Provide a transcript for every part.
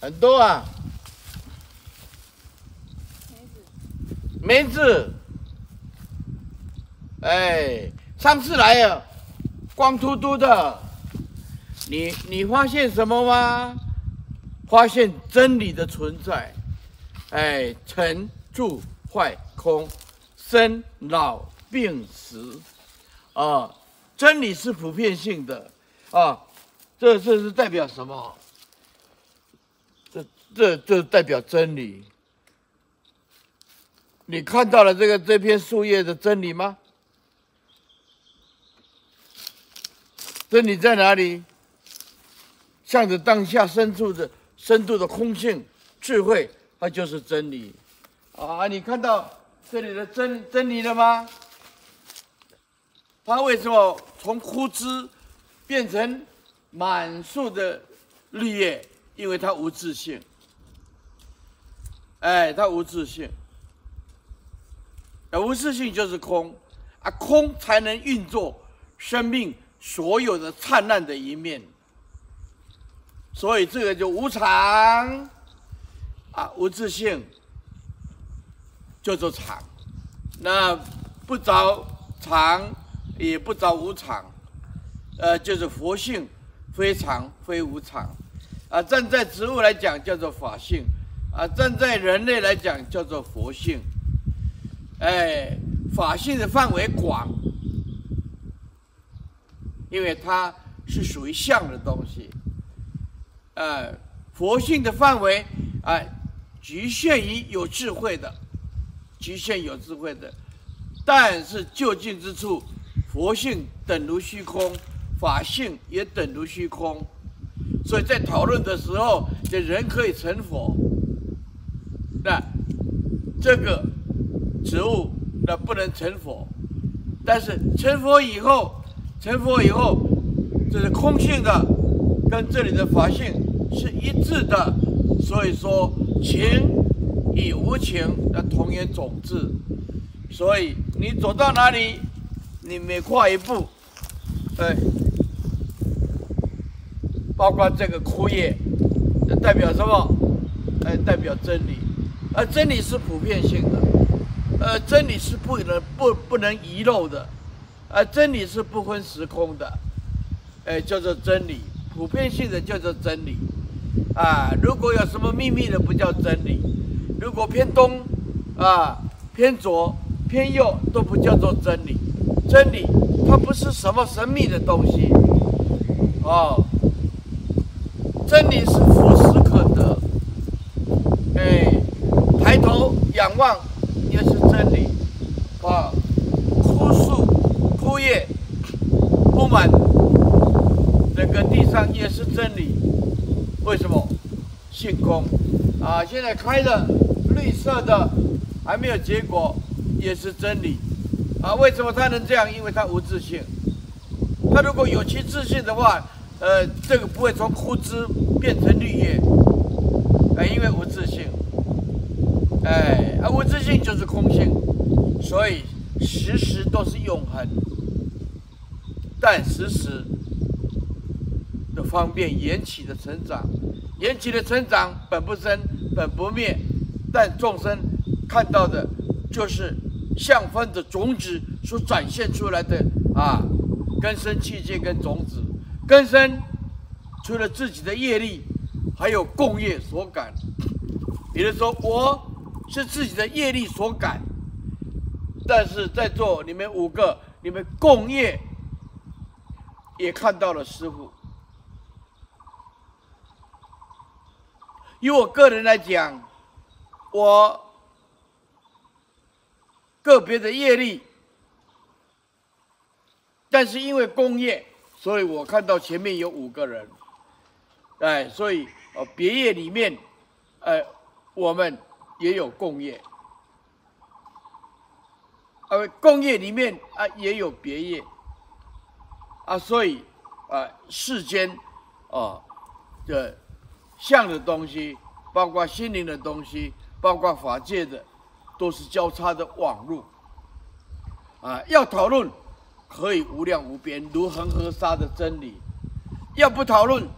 很多啊。梅子，哎，上次来了，光秃秃的，你你发现什么吗？发现真理的存在，哎，成住坏空，生老病死，啊，真理是普遍性的，啊，这这是代表什么？这这代表真理。你看到了这个这片树叶的真理吗？真理在哪里？向着当下深处的深度的空性智慧，它就是真理。啊，你看到这里的真真理了吗？它为什么从枯枝变成满树的绿叶？因为它无自性。哎，它无自性。无自性就是空，啊，空才能运作生命所有的灿烂的一面。所以这个就无常，啊，无自性，叫做常。那不着常，也不着无常，呃，就是佛性，非常非无常。啊，站在植物来讲叫做法性，啊，站在人类来讲叫做佛性。哎，法性的范围广，因为它是属于相的东西。呃，佛性的范围啊，呃，局限于有智慧的，局限有智慧的。但是就近之处，佛性等如虚空，法性也等如虚空。所以在讨论的时候，这人可以成佛，那这个。植物那不能成佛，但是成佛以后，成佛以后，这是空性的，跟这里的法性是一致的。所以说，情与无情的同源种子。所以你走到哪里，你每跨一步，哎，包括这个枯叶，代表什么？哎，代表真理，而真理是普遍性的。呃，真理是不能不不能遗漏的，呃，真理是不分时空的，哎，叫做真理，普遍性的叫做真理，啊，如果有什么秘密的不叫真理，如果偏东，啊，偏左，偏右都不叫做真理，真理它不是什么神秘的东西，哦，真理是俯拾可得，哎，仰望。也是真理，啊，枯树、枯叶铺满整个地上也是真理。为什么？性空啊！现在开了绿色的，还没有结果，也是真理啊！为什么它能这样？因为它无自信。它如果有其自信的话，呃，这个不会从枯枝变成绿叶，啊，因为无自信。哎，而无自性就是空性，所以时时都是永恒，但时时的方便缘起的成长，缘起的成长本不生，本不灭，但众生看到的，就是相分的种子所展现出来的啊，根生器界跟种子，根生除了自己的业力，还有共业所感，比如说我。是自己的业力所感，但是在座你们五个，你们共业也看到了师父。以我个人来讲，我个别的业力，但是因为共业，所以我看到前面有五个人，哎，所以哦，别业里面，哎，我们。也有共业，呃，共业里面啊也有别业，啊，所以啊世间啊的相的东西，包括心灵的东西，包括法界的，都是交叉的网路，啊，要讨论可以无量无边，如恒河沙的真理；要不讨论，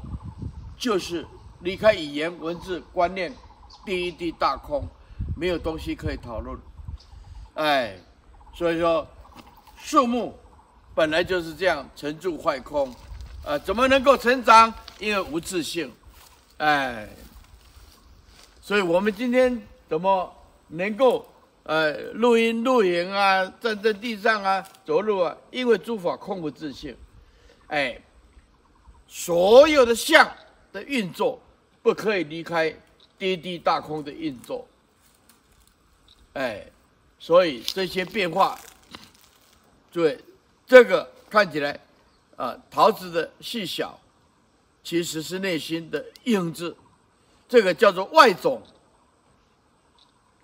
就是离开语言文字观念，第一地大空，没有东西可以讨论。哎，所以说树木本来就是这样，成住坏空，呃，怎么能够成长？因为无自信。哎，所以我们今天怎么能够呃录音录影啊，站在地上啊，走路啊？因为诸法空无自信。哎，所有的相的运作。不可以离开第一地大空的运作，哎，所以这些变化，对这个看起来啊，桃子的细小，其实是内心的影子，这个叫做外种，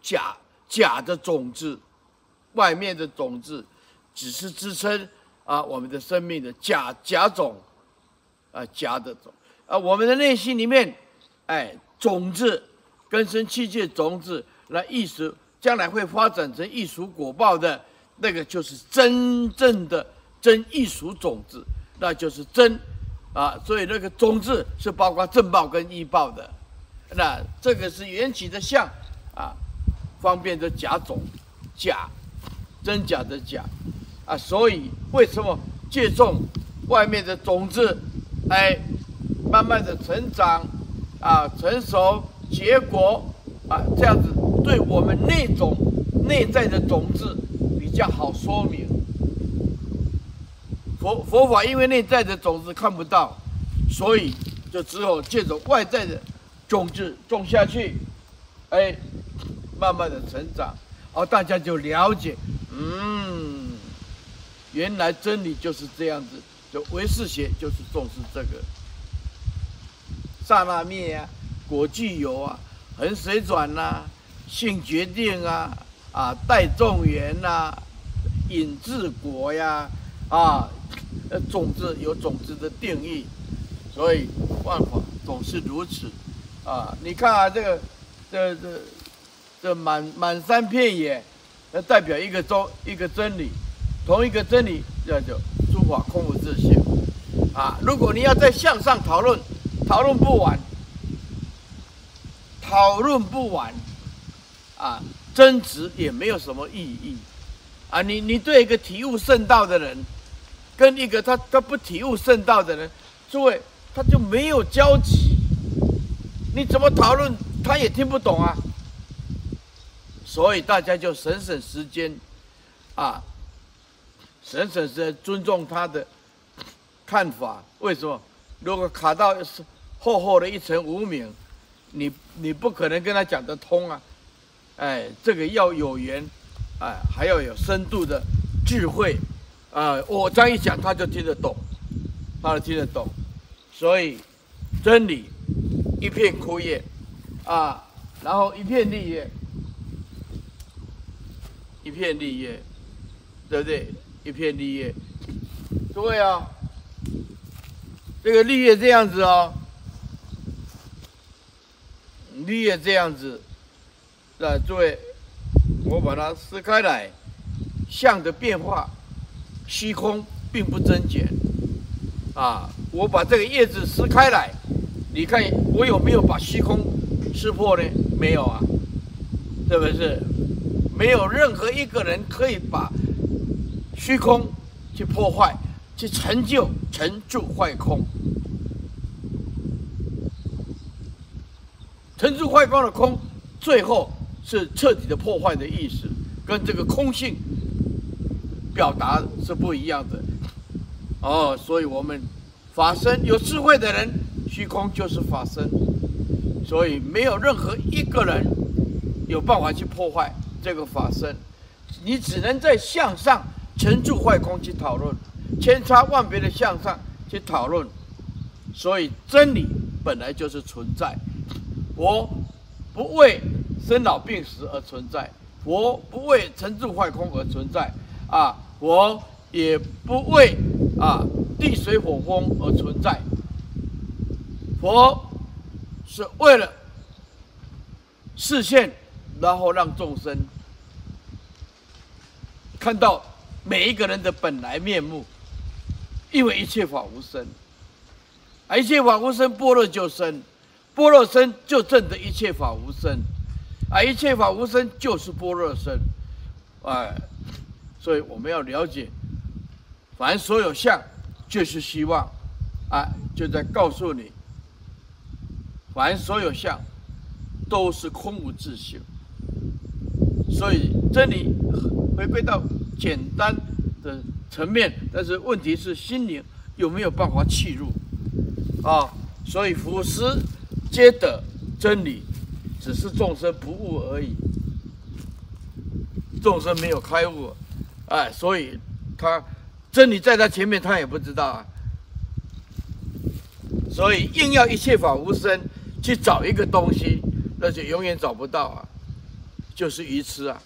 假假的种子，外面的种子，只是支撑啊我们的生命的假假种，啊假的种，啊我们的内心里面。哎，种子根生器界种子，那艺术将来会发展成艺术果报的，那个就是真正的真艺术种子，那就是真啊。所以那个种子是包括正报跟异报的，那这个是缘起的相啊，方便的假种，假真假的假啊。所以为什么借种外面的种子，哎，慢慢的成长。啊，成熟结果啊，这样子对我们那种内在的种子比较好说明。佛佛法因为内在的种子看不到，所以就只有借着外在的种子种下去，哎，慢慢的成长，而大家就了解，嗯，原来真理就是这样子，就唯识学就是重视这个。刹那灭啊，果具有啊，横水转呐、啊，性决定啊，啊带众缘呐，引自果呀，啊，种子有种子的定义，所以万法总是如此，啊，你看啊，这个，这这这满满山遍野，那代表一个宗一个真理，同一个真理叫做诸法空无自性，啊，如果你要再向上讨论。讨论不完，讨论不完，啊，争执也没有什么意义，啊，你你对一个体悟圣道的人，跟一个他他不体悟圣道的人，诸位他就没有交集，你怎么讨论他也听不懂啊，所以大家就省省时间，啊，省省时间尊重他的看法，为什么？如果卡到是。厚厚的一层无名，你你不可能跟他讲得通啊！哎，这个要有缘，哎，还要有深度的智慧，啊，我这样一讲他就听得懂，他就听得懂，所以真理一片枯叶，啊，然后一片绿叶，一片绿叶，对不对？一片绿叶，各位啊，这个绿叶这样子哦。绿叶这样子，那诸位，我把它撕开来，相的变化，虚空并不增减，啊，我把这个叶子撕开来，你看我有没有把虚空撕破呢？没有啊，是不是？没有任何一个人可以把虚空去破坏，去成就成住坏空。成住坏空的空，最后是彻底的破坏的意思，跟这个空性表达是不一样的。哦，所以我们法身有智慧的人，虚空就是法身，所以没有任何一个人有办法去破坏这个法身，你只能在向上成住坏空去讨论，千差万别的向上去讨论，所以真理本来就是存在。佛不为生老病死而存在，佛不为成住坏空而存在，啊，佛也不为啊地水火风而存在，佛是为了示现，然后让众生看到每一个人的本来面目，因为一切法无生，而一切法无生，般若就生。般若身就证得一切法无生，啊，一切法无生就是般若身，哎，所以我们要了解，凡所有相，就是希望，啊，就在告诉你，凡所有相，都是空无自性，所以这里回归到简单的层面，但是问题是心灵有没有办法契入？啊，所以弗施皆得真理，只是众生不悟而已。众生没有开悟，哎，所以他真理在他前面，他也不知道啊。所以硬要一切法无生去找一个东西，那就永远找不到啊，就是愚痴啊。